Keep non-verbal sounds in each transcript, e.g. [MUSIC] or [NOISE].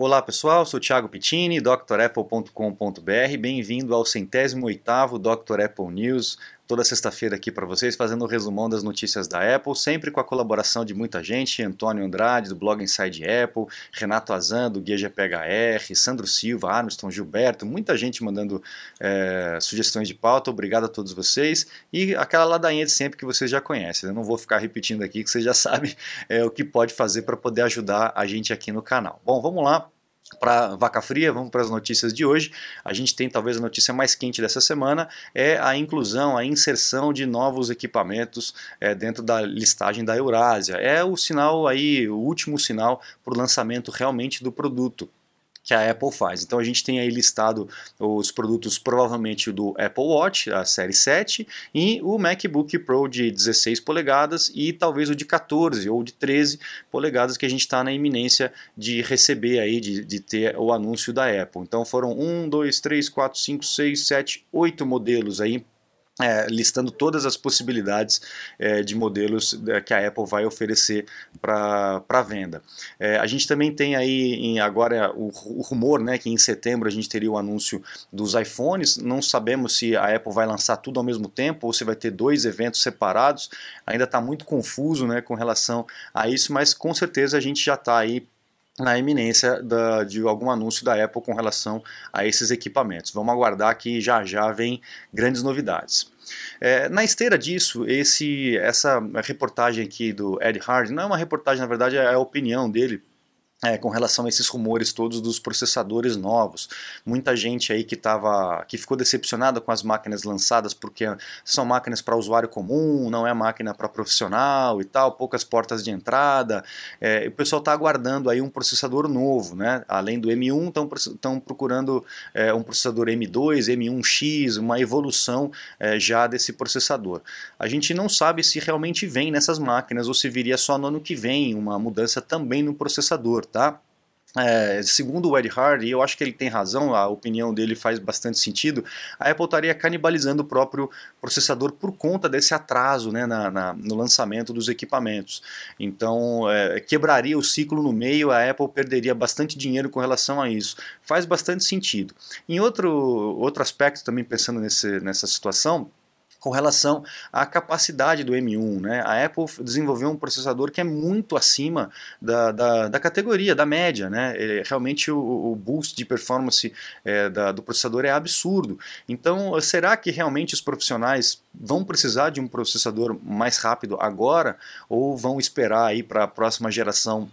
Olá pessoal, sou Thiago Pittini, drapple.com.br. Bem-vindo ao centésimo oitavo Dr. Apple News, toda sexta-feira aqui para vocês, fazendo o um resumão das notícias da Apple, sempre com a colaboração de muita gente, Antônio Andrade, do blog Inside Apple, Renato Azan, do Guia GPHR, Sandro Silva, Armstrong, Gilberto, muita gente mandando é, sugestões de pauta, obrigado a todos vocês, e aquela ladainha de sempre que vocês já conhecem, eu não vou ficar repetindo aqui, que vocês já [LAUGHS] sabem é, o que pode fazer para poder ajudar a gente aqui no canal. Bom, vamos lá, para vaca fria, vamos para as notícias de hoje. A gente tem talvez a notícia mais quente dessa semana é a inclusão, a inserção de novos equipamentos é, dentro da listagem da Eurásia. É o sinal aí, o último sinal para o lançamento realmente do produto que a Apple faz. Então a gente tem aí listado os produtos provavelmente do Apple Watch, a série 7, e o MacBook Pro de 16 polegadas e talvez o de 14 ou de 13 polegadas que a gente está na iminência de receber aí, de, de ter o anúncio da Apple. Então foram 1, 2, 3, 4, 5, 6, 7, 8 modelos aí é, listando todas as possibilidades é, de modelos é, que a Apple vai oferecer para venda. É, a gente também tem aí em, agora o, o, rumor né, que em setembro a gente teria o anúncio dos iPhones. Não sabemos se a Apple vai lançar tudo ao mesmo tempo ou se vai ter dois eventos separados. Ainda está muito confuso né, com relação a isso, mas com certeza a gente já está aí na iminência da, de algum anúncio da Apple com relação a esses equipamentos. Vamos aguardar que já já vem grandes novidades. É, na esteira disso, esse, essa reportagem aqui do Ed Hard, não é uma reportagem, na verdade é a opinião dele é, com relação a esses rumores todos dos processadores novos. Muita gente aí que tava, que ficou decepcionada com as máquinas lançadas porque são máquinas para usuário comum, não é máquina para profissional e tal, poucas portas de entrada. É, o pessoal está aguardando aí um processador novo, né? Além do M1, estão procurando é, um processador M2, M1X, uma evolução é, já desse processador. A gente não sabe se realmente vem nessas máquinas ou se viria só no ano que vem uma mudança também no processador tá? É, segundo o Ed Hard, e eu acho que ele tem razão, a opinião dele faz bastante sentido, a Apple estaria canibalizando o próprio processador por conta desse atraso né, na, na, no lançamento dos equipamentos. Então, é, quebraria o ciclo no meio, a Apple perderia bastante dinheiro com relação a isso. Faz bastante sentido. Em outro, outro aspecto, também pensando nesse, nessa situação, com relação à capacidade do M1. Né? A Apple desenvolveu um processador que é muito acima da, da, da categoria, da média. Né? Ele, realmente o, o, boost de performance é, da, do processador é absurdo. Então, será que realmente os profissionais vão precisar de um processador mais rápido agora ou vão esperar para a próxima geração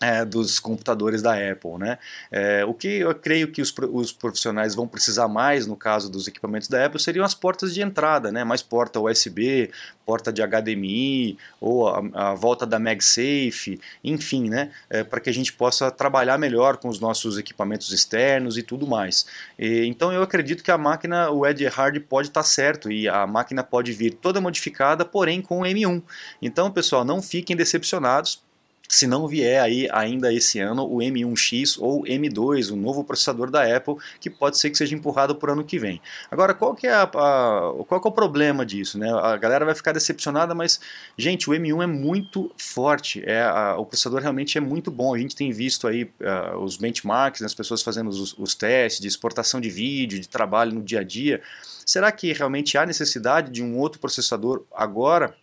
é, dos computadores da Apple. Né? É, o que eu creio que os, os, profissionais vão precisar mais no caso dos equipamentos da Apple seriam as portas de entrada, né? mais porta USB, porta de HDMI ou a, a volta da MagSafe, enfim, né? É, para que a gente possa trabalhar melhor com os nossos equipamentos externos e tudo mais. E, então eu acredito que a máquina, o Ed Hard pode estar tá certo e a máquina pode vir toda modificada, porém com M1. Então pessoal, não fiquem decepcionados se não vier aí ainda esse ano o M1X ou M2, o novo processador da Apple, que pode ser que seja empurrado para o ano que vem. Agora, qual que é, a, a, qual que é o problema disso? Né? A galera vai ficar decepcionada, mas, gente, o M1 é muito forte, é, a, o processador realmente é muito bom. A gente tem visto aí uh, os benchmarks, né, as pessoas fazendo os, os testes de exportação de vídeo, de trabalho no dia a dia. Será que realmente há necessidade de um outro processador agora?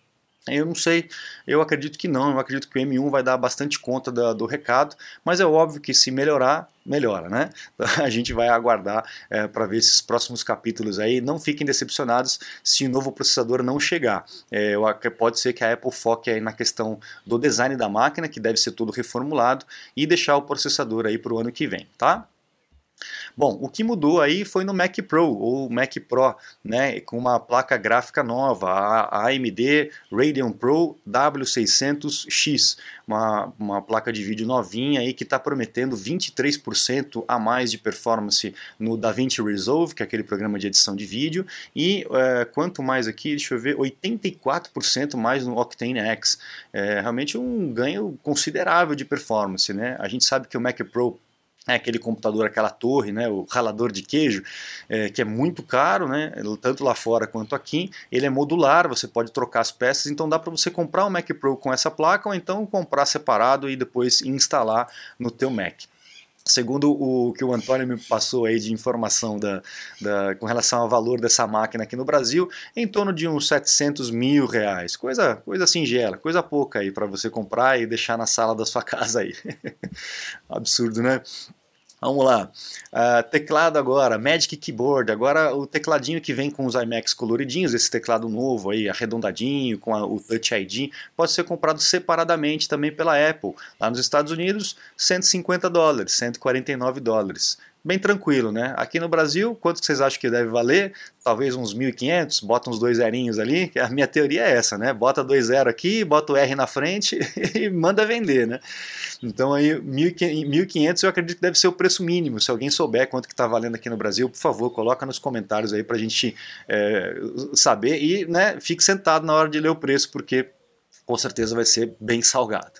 Eu não sei, eu acredito que não, eu acredito que o M1 vai dar bastante conta da, do recado, mas é óbvio que se melhorar, melhora, né? [LAUGHS] A gente vai aguardar é, para ver esses próximos capítulos aí. Não fiquem decepcionados se o novo processador não chegar. É, pode ser que a Apple foque aí na questão do design da máquina, que deve ser todo reformulado, e deixar o processador aí para o ano que vem, tá? Bom, o que mudou aí foi no Mac Pro ou Mac Pro, né, com uma placa gráfica nova, a AMD Radeon Pro W600X, uma, uma placa de vídeo novinha aí que está prometendo 23% a mais de performance no DaVinci Resolve, que é aquele programa de edição de vídeo, e é, quanto mais aqui, deixa eu ver, 84% mais no Octane X. É realmente um ganho considerável de performance, né? A gente sabe que o Mac Pro é aquele computador, aquela torre, né, o ralador de queijo, é, que é muito caro, né, tanto lá fora quanto aqui. Ele é modular, você pode trocar as peças, então dá para você comprar um Mac Pro com essa placa ou então comprar separado e depois instalar no teu Mac. Segundo o que o Antônio me passou aí de informação da, da, com relação ao valor dessa máquina aqui no Brasil, em torno de uns 700 mil reais. Coisa, coisa singela, coisa pouca aí para você comprar e deixar na sala da sua [LAUGHS] casa aí. Absurdo, né? Vamos lá. Uh, teclado agora, Magic Keyboard. Agora o tecladinho que vem com os iMacs coloridinhos, esse teclado novo aí, arredondadinho, com a, o Touch ID, pode ser comprado separadamente também pela Apple. Lá nos Estados Unidos, 150 dólares, 149 dólares bem tranquilo, né? Aqui no Brasil, quanto vocês acham que deve valer? Talvez uns 1.500, bota uns dois zerinhos ali, a minha teoria é essa, né? Bota dois zero aqui, bota o R na frente [LAUGHS] e manda vender, né? Então aí 1.500 eu acredito que deve ser o preço mínimo. Se alguém souber quanto que está valendo aqui no Brasil, por favor, coloca nos comentários aí para a gente é, saber e né, fique sentado na hora de ler o preço, porque com certeza vai ser bem salgado.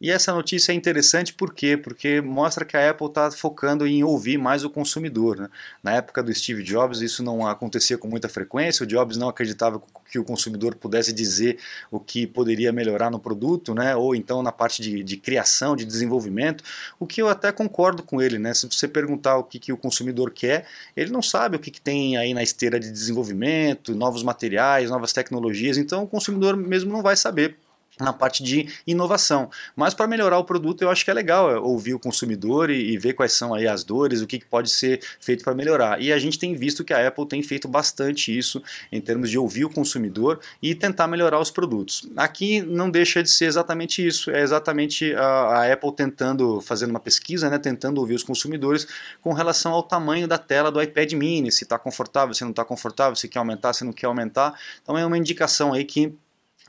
E essa notícia é interessante por quê? Porque mostra que a Apple está focando em ouvir mais o consumidor. Né? Na época do Steve Jobs, isso não acontecia com muita frequência, o Jobs não acreditava que o consumidor pudesse dizer o que poderia melhorar no produto, né? ou então na parte de, de criação, de desenvolvimento, o que eu até concordo com ele. Né? Se você perguntar o que, que o consumidor quer, ele não sabe o que, que tem aí na esteira de desenvolvimento, novos materiais, novas tecnologias, então o consumidor mesmo não vai saber na parte de inovação. Mas para melhorar o produto, eu acho que é legal é, ouvir o consumidor e, e ver quais são aí as dores, o que, que pode ser feito para melhorar. E a gente tem visto que a Apple tem feito bastante isso em termos de ouvir o consumidor e tentar melhorar os produtos. Aqui não deixa de ser exatamente isso, é exatamente a, a Apple tentando, fazendo uma pesquisa, né, tentando ouvir os consumidores com relação ao tamanho da tela do iPad mini, se está confortável, se não está confortável, se quer aumentar, se não quer aumentar. Então é uma indicação aí que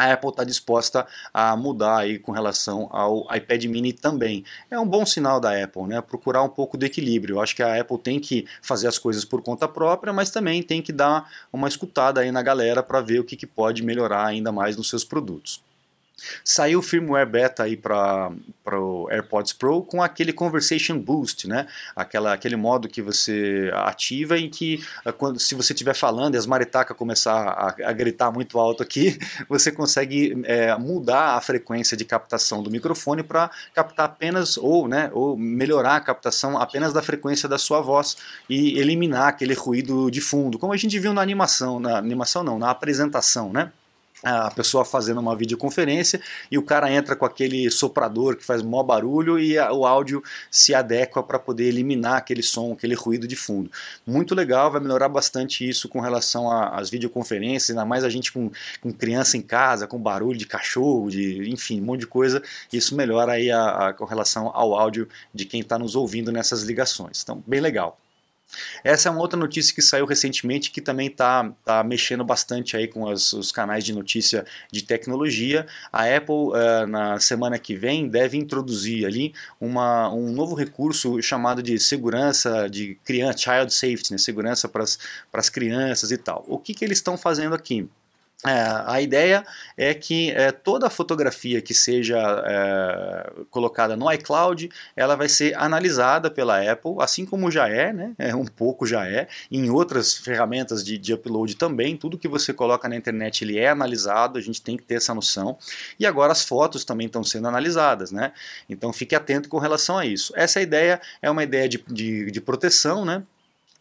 a Apple está disposta a mudar aí com relação ao iPad mini também. É um bom sinal da Apple, né? Procurar um pouco de equilíbrio. Eu acho que a Apple tem que fazer as coisas por conta própria, mas também tem que dar uma escutada aí na galera para ver o que, que pode melhorar ainda mais nos seus produtos. Saiu o firmware beta aí para o AirPods Pro com aquele Conversation Boost, né? Aquela, aquele modo que você ativa em que ah, quando, se você estiver falando e as maritacas começar a, a, gritar muito alto aqui, [LAUGHS] você consegue é, mudar a frequência de captação do microfone para captar apenas ou, né, ou melhorar a captação apenas da frequência da sua voz e eliminar aquele ruído de fundo, como a gente viu na animação, na animação não, na apresentação, né? A pessoa fazendo uma videoconferência e o cara entra com aquele soprador que faz mó barulho e a, o áudio se adequa para poder eliminar aquele som, aquele ruído de fundo. Muito legal, vai melhorar bastante isso com relação às videoconferências, ainda mais a gente com, com criança em casa, com barulho de cachorro, de enfim, um monte de coisa. Isso melhora aí a, a com relação ao áudio de quem está nos ouvindo nessas ligações. Então, bem legal. Essa é uma outra notícia que saiu recentemente que também está tá mexendo bastante aí com as, os canais de notícia de tecnologia. A Apple, uh, na semana que vem, deve introduzir ali uma, um novo recurso chamado de segurança de criança, child safety, né? segurança para as crianças e tal. O que, que eles estão fazendo aqui? É, a ideia é que é, toda fotografia que seja é, colocada no iCloud, ela vai ser analisada pela Apple, assim como já é, né? É, um pouco já é, em outras ferramentas de, de, upload também, tudo que você coloca na internet ele é analisado, a gente tem que ter essa noção. E agora as fotos também estão sendo analisadas, né? Então fique atento com relação a isso. Essa ideia é uma ideia de, de, de proteção, né?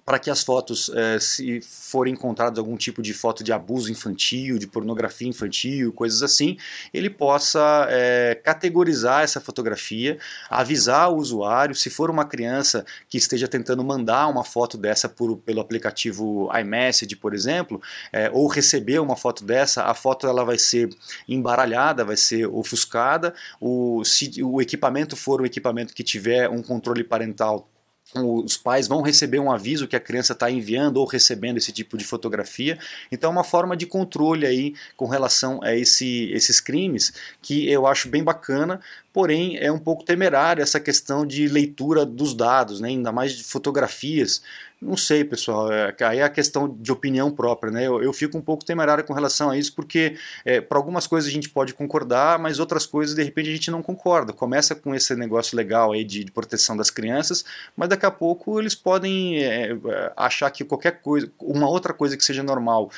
Para que as fotos, eh, se forem encontradas algum tipo de foto de abuso infantil, de pornografia infantil, coisas assim, ele possa eh, categorizar essa fotografia, avisar o usuário, se for uma criança que esteja tentando mandar uma foto dessa por, pelo aplicativo iMessage, por exemplo, eh, ou receber uma foto dessa, a foto ela vai ser embaralhada, vai ser ofuscada, o, se o equipamento for um equipamento que tiver um controle parental os pais vão receber um aviso que a criança está enviando ou recebendo esse tipo de fotografia. Então é uma forma de controle aí com relação a esse, esses crimes que eu acho bem bacana, porém é um pouco temerário essa questão de leitura dos dados, né? ainda mais de fotografias Não sei, pessoal. É, aí é a questão de opinião própria, né? Eu, eu fico um pouco temerário com relação a isso, porque é, para algumas coisas a gente pode concordar, mas outras coisas de repente a gente não concorda. Começa com esse negócio legal aí de, de proteção das crianças, mas daqui a pouco eles podem é, achar que qualquer coisa, uma outra coisa que seja normal,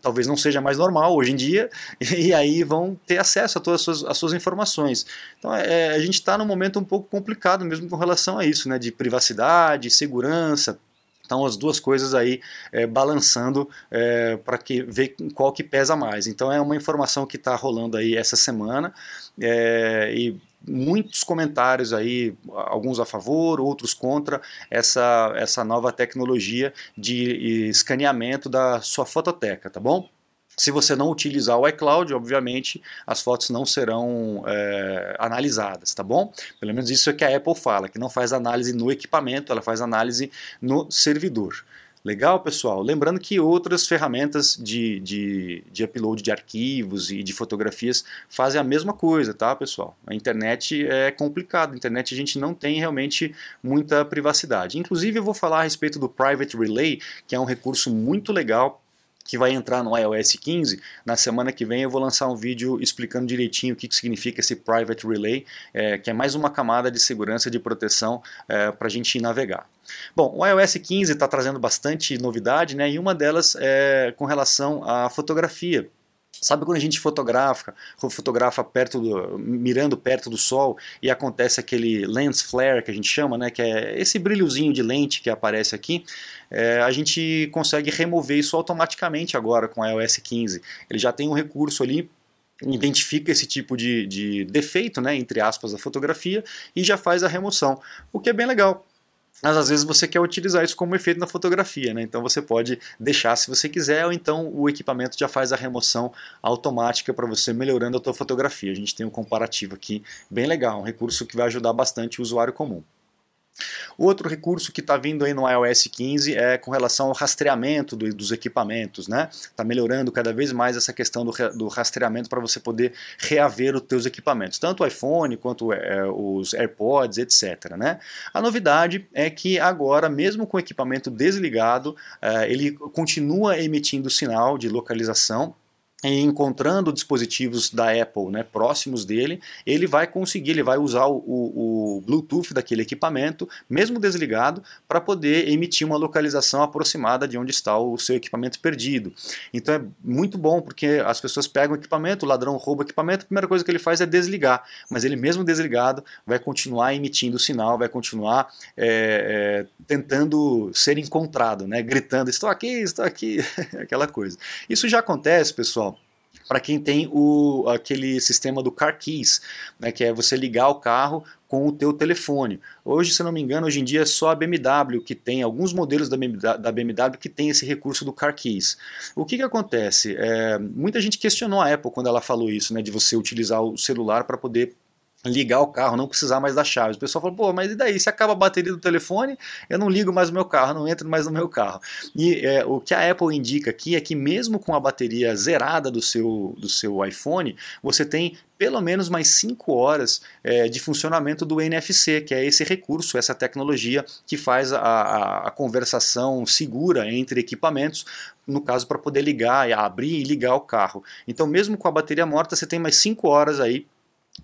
talvez não seja mais normal hoje em dia, [LAUGHS] e aí vão ter acesso a todas as suas, as suas informações. Então é, a gente está num momento um pouco complicado mesmo com relação a isso, né? De privacidade, segurança. Então as duas coisas aí é, balançando é, para que ver qual que pesa mais. Então é uma informação que está rolando aí essa semana é, e muitos comentários aí, alguns a favor, outros contra essa, essa nova tecnologia de escaneamento da sua fototeca, tá bom? Se você não utilizar o iCloud, obviamente as fotos não serão é, analisadas, tá bom? Pelo menos isso é que a Apple fala, que não faz análise no equipamento, ela faz análise no servidor. Legal, pessoal? Lembrando que outras ferramentas de, de, de, upload de arquivos e de fotografias fazem a mesma coisa, tá, pessoal? A internet é complicada, a internet a gente não tem realmente muita privacidade. Inclusive, eu vou falar a respeito do Private Relay, que é um recurso muito legal que vai entrar no iOS 15. Na semana que vem eu vou lançar um vídeo explicando direitinho o que, que significa esse Private Relay, é, que é mais uma camada de segurança de proteção é, para a gente navegar. Bom, o iOS 15 está trazendo bastante novidade, né, e uma delas é com relação à fotografia. Sabe quando a gente fotografa, fotografa perto do, mirando perto do sol e acontece aquele lens flare que a gente chama, né, que é esse brilhozinho de lente que aparece aqui, é, a gente consegue remover isso automaticamente agora com o iOS 15. Ele já tem um recurso ali identifica esse tipo de, de defeito, né, entre aspas, da fotografia e já faz a remoção, o que é bem legal mas às vezes você quer utilizar isso como efeito na fotografia, né? então você pode deixar se você quiser, ou então o equipamento já faz a remoção automática para você melhorando a tua fotografia. A gente tem um comparativo aqui bem legal, um recurso que vai ajudar bastante o usuário comum. Outro recurso que está vindo aí no iOS 15 é com relação ao rastreamento do, dos equipamentos, né? Está melhorando cada vez mais essa questão do, do rastreamento para você poder reaver os teus equipamentos, tanto o iPhone quanto é, os AirPods, etc. Né? A novidade é que agora, mesmo com o equipamento desligado, é, ele continua emitindo sinal de localização encontrando dispositivos da Apple né, próximos dele, ele vai conseguir, ele vai usar o, o, o Bluetooth daquele equipamento, mesmo desligado, para poder emitir uma localização aproximada de onde está o seu equipamento perdido. Então é muito bom, porque as pessoas pegam o equipamento, o ladrão rouba o equipamento, a primeira coisa que ele faz é desligar, mas ele mesmo desligado vai continuar emitindo sinal, vai continuar é, é, tentando ser encontrado, né, gritando, estou aqui, estou aqui, [LAUGHS] aquela coisa. Isso já acontece, pessoal, para quem tem o, aquele sistema do Car Keys, né, que é você ligar o carro com o teu telefone. Hoje, se não me engano, hoje em dia é só a BMW que tem, alguns modelos da BMW, da BMW que tem esse recurso do Car Keys. O que, que acontece? É, muita gente questionou a Apple quando ela falou isso, né, de você utilizar o celular para poder ligar o carro, não precisar mais das chaves. O pessoal falou, pô, mas e daí? Se acaba a bateria do telefone, eu não ligo mais o meu carro, não entro mais no meu carro. E é, o que a Apple indica aqui é que mesmo com a bateria zerada do seu, do seu iPhone, você tem pelo menos mais 5 horas é, de funcionamento do NFC, que é esse recurso, essa tecnologia que faz a, a, a conversação segura entre equipamentos, no caso para poder ligar, abrir e ligar o carro. Então mesmo com a bateria morta, você tem mais 5 horas aí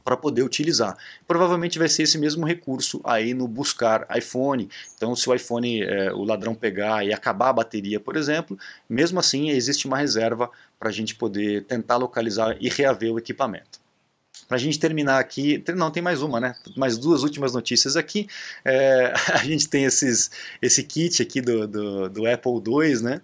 para poder utilizar. Provavelmente vai ser esse mesmo recurso aí no buscar iPhone. Então, se o iPhone, é, o ladrão pegar e acabar a bateria, por exemplo, mesmo assim existe uma reserva para a gente poder tentar localizar e reaver o equipamento. Para a gente terminar aqui, não, tem mais uma, né? Mais duas últimas notícias aqui. É, [LAUGHS] a gente tem esses, esse kit aqui do, do, do Apple II, né?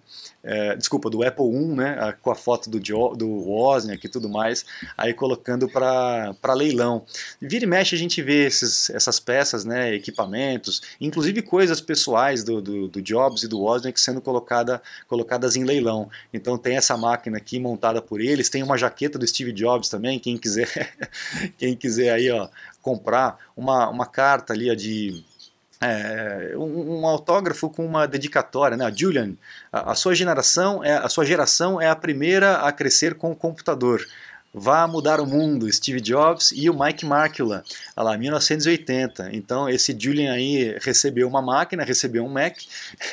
é, desculpa, do Apple 1, né, com a foto do, jo, do Wozniak e tudo mais, aí colocando para leilão. Vira e mexe a gente vê esses, essas peças, né, equipamentos, inclusive coisas pessoais do, do, do Jobs e do Wozniak sendo colocada, colocadas em leilão. Então tem essa máquina aqui montada por eles, tem uma jaqueta do Steve Jobs também, quem quiser, [LAUGHS] [LAUGHS] quem quiser aí, ó, comprar uma, uma carta ali ó, de é, um, um, autógrafo com uma dedicatória, né? Julian, a, a, sua geração é a sua geração é a primeira a crescer com o computador. Vá mudar o mundo, Steve Jobs e o Mike Markula, lá, 1980. Então esse Julian aí recebeu uma máquina, recebeu um Mac,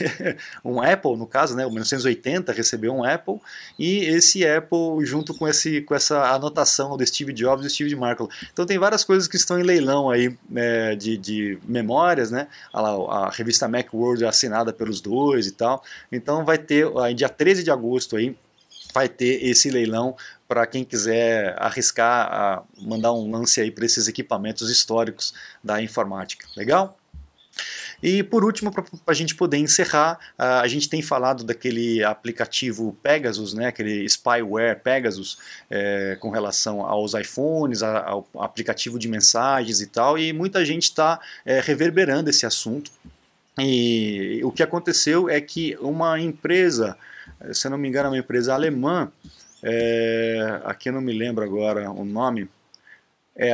[LAUGHS] um Apple no caso, né, o 1980 recebeu um Apple e esse Apple junto com, esse, com essa anotação do Steve Jobs e do Steve Markula. Então tem várias coisas que estão em leilão aí é, de, de memórias, né, a, a revista Macworld é assinada pelos dois e tal. Então vai ter, aí, dia 13 de agosto aí, vai ter esse leilão para quem quiser arriscar a mandar um lance aí para esses equipamentos históricos da informática. Legal? E por último, para a gente poder encerrar, a gente tem falado daquele aplicativo Pegasus, né, aquele spyware Pegasus, é, com relação aos iPhones, ao aplicativo de mensagens e tal, e muita gente está é, reverberando esse assunto. E o que aconteceu é que uma empresa, se não me engano, uma empresa alemã, é, aqui não me lembro agora o nome, é,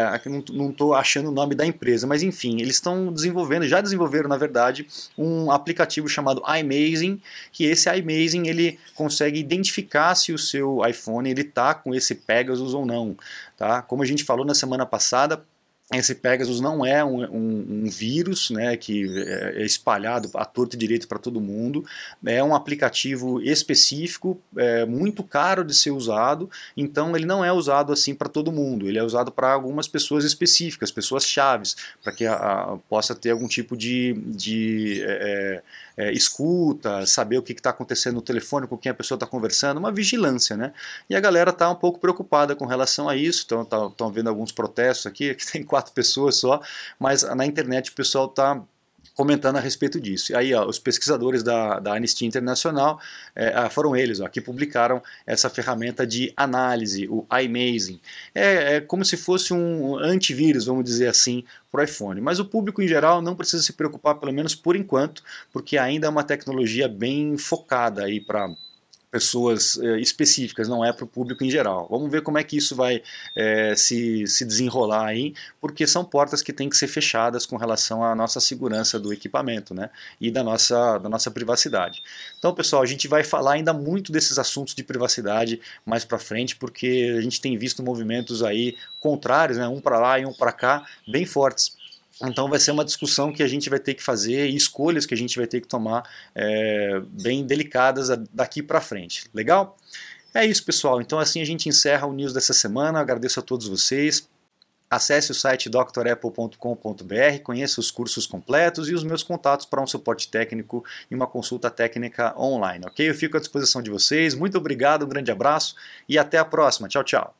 não estou achando o nome da empresa, mas enfim, eles estão desenvolvendo, já desenvolveram na verdade, um aplicativo chamado iMazing, que esse iMazing ele consegue identificar se o seu iPhone ele está com esse Pegasus ou não. Tá? Como a gente falou na semana passada, esse Pegasus não é um, um, um, vírus né, que é, é espalhado a torto e direito para todo mundo, é um aplicativo específico, é, muito caro de ser usado, então ele não é usado assim para todo mundo, ele é usado para algumas pessoas específicas, pessoas chaves, para que a, a, possa ter algum tipo de, de é, é é, escuta, saber o que está acontecendo no telefone, com quem a pessoa está conversando, uma vigilância, né? E a galera está um pouco preocupada com relação a isso, estão tá, vendo alguns protestos aqui, [LAUGHS] que tem quatro pessoas só, mas na internet o pessoal está comentando a respeito disso. E aí, ó, os pesquisadores da, da Anistia Internacional é, ah, foram eles ó, que publicaram essa ferramenta de análise, o iMazing. É, é como se fosse um antivírus, vamos dizer assim, para o iPhone. Mas o público em geral não precisa se preocupar, pelo menos por enquanto, porque ainda é uma tecnologia bem focada aí para pessoas é, específicas, não é para o público em geral. Vamos ver como é que isso vai é, se, se desenrolar aí, porque são portas que têm que ser fechadas com relação à nossa segurança do equipamento né, e da nossa, da nossa privacidade. Então, pessoal, a gente vai falar ainda muito desses assuntos de privacidade mais para frente, porque a gente tem visto movimentos aí contrários, né, um para lá e um para cá, bem fortes então vai ser uma discussão que a gente vai ter que fazer e escolhas que a gente vai ter que tomar é, bem delicadas daqui para frente. Legal? É isso, pessoal. Então assim a gente encerra o news dessa semana. Agradeço a todos vocês. Acesse o site drapple.com.br, conheça os cursos completos e os meus contatos para um suporte técnico e uma consulta técnica online, ok? Eu fico à disposição de vocês. Muito obrigado, um grande abraço e até a próxima. Tchau, tchau.